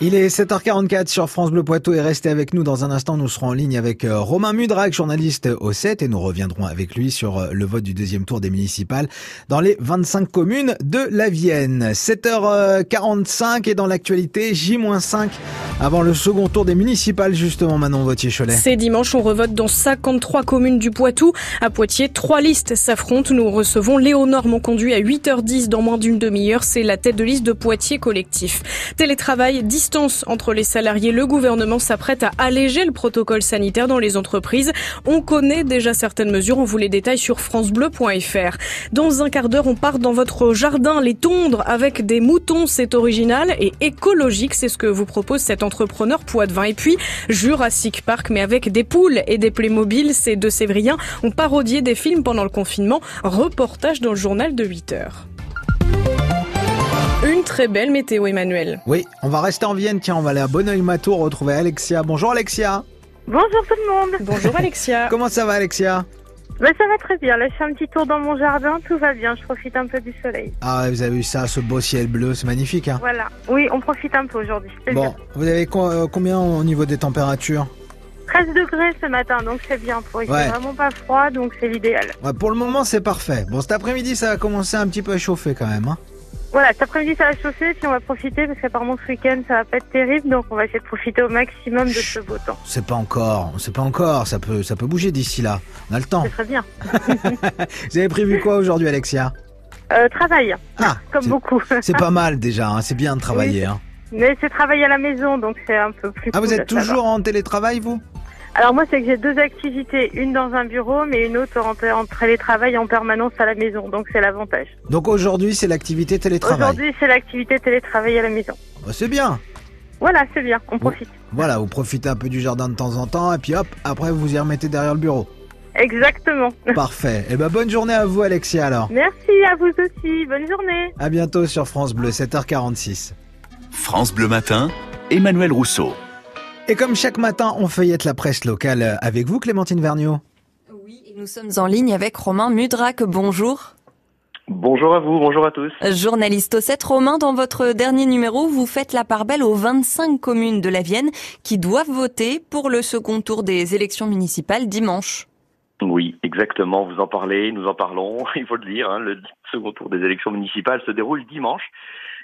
Il est 7h44 sur France Bleu Poitou et restez avec nous dans un instant. Nous serons en ligne avec euh, Romain Mudrac, journaliste au 7 et nous reviendrons avec lui sur euh, le vote du deuxième tour des municipales dans les 25 communes de la Vienne. 7h45 et dans l'actualité, J-5 avant le second tour des municipales justement Manon Vautier-Cholet. C'est dimanche, on revote dans 53 communes du Poitou. À Poitiers, trois listes s'affrontent. Nous recevons Léonore Monconduit à 8h10 dans moins d'une demi-heure. C'est la tête de liste de Poitiers collectif. Télétravail, distance entre les salariés. Le gouvernement s'apprête à alléger le protocole sanitaire dans les entreprises. On connaît déjà certaines mesures. On vous les détaille sur francebleu.fr. Dans un quart d'heure, on part dans votre jardin les tondre avec des moutons. C'est original et écologique. C'est ce que vous propose cet entrepreneur poitevin. Et puis, Jurassic Park, mais avec des poules et des Playmobil. Ces deux Sévriens ont parodié des films pendant le confinement. Reportage dans le journal de 8 heures. Une très belle météo, Emmanuel. Oui, on va rester en Vienne. Tiens, on va aller à Bonneuil-Matour retrouver Alexia. Bonjour Alexia. Bonjour tout le monde. Bonjour Alexia. Comment ça va Alexia? Ben, ça va très bien. Là, je fais un petit tour dans mon jardin. Tout va bien. Je profite un peu du soleil. Ah, vous avez vu ça, ce beau ciel bleu, c'est magnifique. Hein Voilà. Oui, on profite un peu aujourd'hui. C'est bon, bien. vous avez euh, combien au niveau des températures? 13 degrés ce matin, donc c'est bien. Pour il fait Ouais. vraiment pas froid, donc c'est l'idéal. Ouais, Pour le moment, c'est parfait. Bon, cet après-midi, ça va commencer un petit peu à chauffer quand même. Hein Voilà, cet après-midi ça va chauffer, puis on va profiter parce qu'apparemment ce week-end ça va pas être terrible, donc on va essayer de profiter au maximum de ce beau temps. c'est pas encore, c'est pas encore. Ça peut, ça peut bouger d'ici là. On a le temps. C'est très bien. Vous avez prévu quoi aujourd'hui, Alexia? Euh, travail, Ah, comme beaucoup. c'est pas mal déjà. hein, C'est bien de travailler. hein. Mais c'est travailler à la maison, donc c'est un peu plus Ah, vous êtes toujours en télétravail, vous? Alors moi, c'est que j'ai deux activités, une dans un bureau, mais une autre en, en télétravail en permanence à la maison. Donc c'est l'avantage. Donc aujourd'hui, c'est l'activité télétravail. Aujourd'hui, c'est l'activité télétravail à la maison. Bah, c'est bien. Voilà, c'est bien, on profite. Voilà, vous profitez un peu du jardin de temps en temps et puis hop, après vous vous y remettez derrière le bureau. Exactement. Parfait. Et ben bonne journée à vous, Alexia alors. Merci à vous aussi. Bonne journée. À bientôt sur France Bleu, 7h46. France Bleu Matin, Emmanuel Rousseau. Et comme chaque matin, on feuillette la presse locale avec vous, Clémentine Vergniaud. Oui, et nous sommes en ligne avec Romain Mudrac. Bonjour. Bonjour à vous, bonjour à tous. Journaliste au 7 Romain, dans votre dernier numéro, vous faites la part belle aux 25 communes de la Vienne qui doivent voter pour le second tour des élections municipales dimanche. Oui, exactement, vous en parlez, nous en parlons, il faut le dire, hein, le second tour des élections municipales se déroule dimanche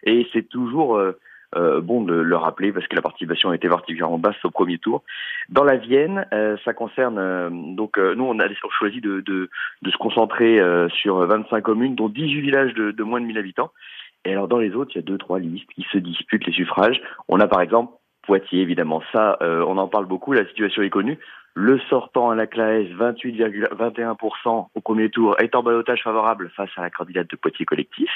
et c'est toujours euh, euh, bon de le rappeler parce que la participation a été particulièrement basse au premier tour. Dans la Vienne, euh, ça concerne, euh, donc euh, nous on a choisi de, de, de se concentrer euh, sur 25 communes dont 18 villages de, de moins de 1000 habitants. Et alors dans les autres, il y a deux, trois listes qui se disputent les suffrages. On a par exemple Poitiers, évidemment. Ça, on en parle beaucoup, la situation est connue. Le sortant à la classe, 28,21% au premier tour, est en balotage favorable face à la candidate de Poitiers collectif,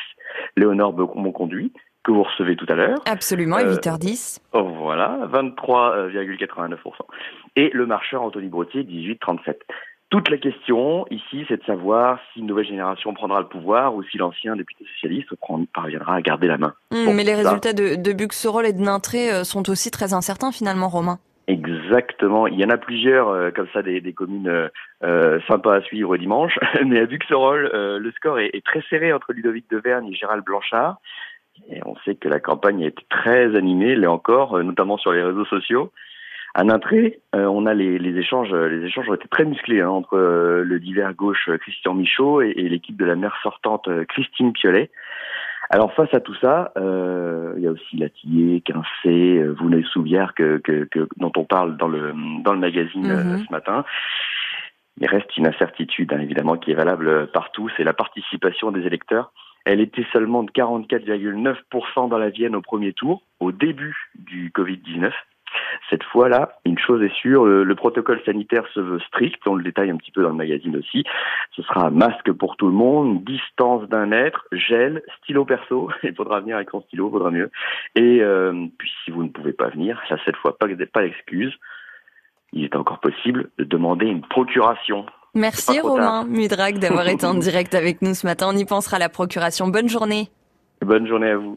Léonore Monconduit, que vous recevez tout à l'heure. Absolument, à Euh, 8h10. Oh, voilà, 23,89%. Et le marcheur Anthony Brottier, 18,37%. Toute la question ici, c'est de savoir si une nouvelle génération prendra le pouvoir ou si l'ancien député socialiste parviendra à garder la main. Bon, mais les ça- résultats de, de Buxerolles et de Nintré euh, sont aussi très incertains finalement, Romain. Exactement. Il y en a plusieurs euh, comme ça des, des communes euh, euh, sympas à suivre dimanche. Mais à Buxerolles, euh, le score est, est très serré entre Ludovic Devergne et Gérald Blanchard. Et on sait que la campagne a été très animée, là encore, euh, notamment sur les réseaux sociaux. À Nintré, euh, on a les, les échanges, les échanges ont été très musclés hein, entre euh, le divers gauche euh, Christian Michaud et, et l'équipe de la maire sortante euh, Christine Piolet. Alors face à tout ça, euh, il y a aussi Latillé, Quincé, euh, Vouneuil-Souvière que, que, que, dont on parle dans le dans le magazine euh, Mhm. ce matin. Il reste une incertitude hein, évidemment qui est valable partout, c'est la participation des électeurs. Elle était seulement de 44,9% dans la Vienne au premier tour, au début du Covid-19. Cette fois-là, une chose est sûre, le, le protocole sanitaire se veut strict, on le détaille un petit peu dans le magazine aussi. Ce sera masque pour tout le monde, distance d'un mètre, gel, stylo perso, il faudra venir avec son stylo, vaudra mieux. Et euh, puis si vous ne pouvez pas venir, là cette fois pas, pas d'excuse, il est encore possible de demander une procuration. Merci Romain Mudrac d'avoir été en direct avec nous ce matin. On y pensera à la procuration. Bonne journée. Bonne journée à vous.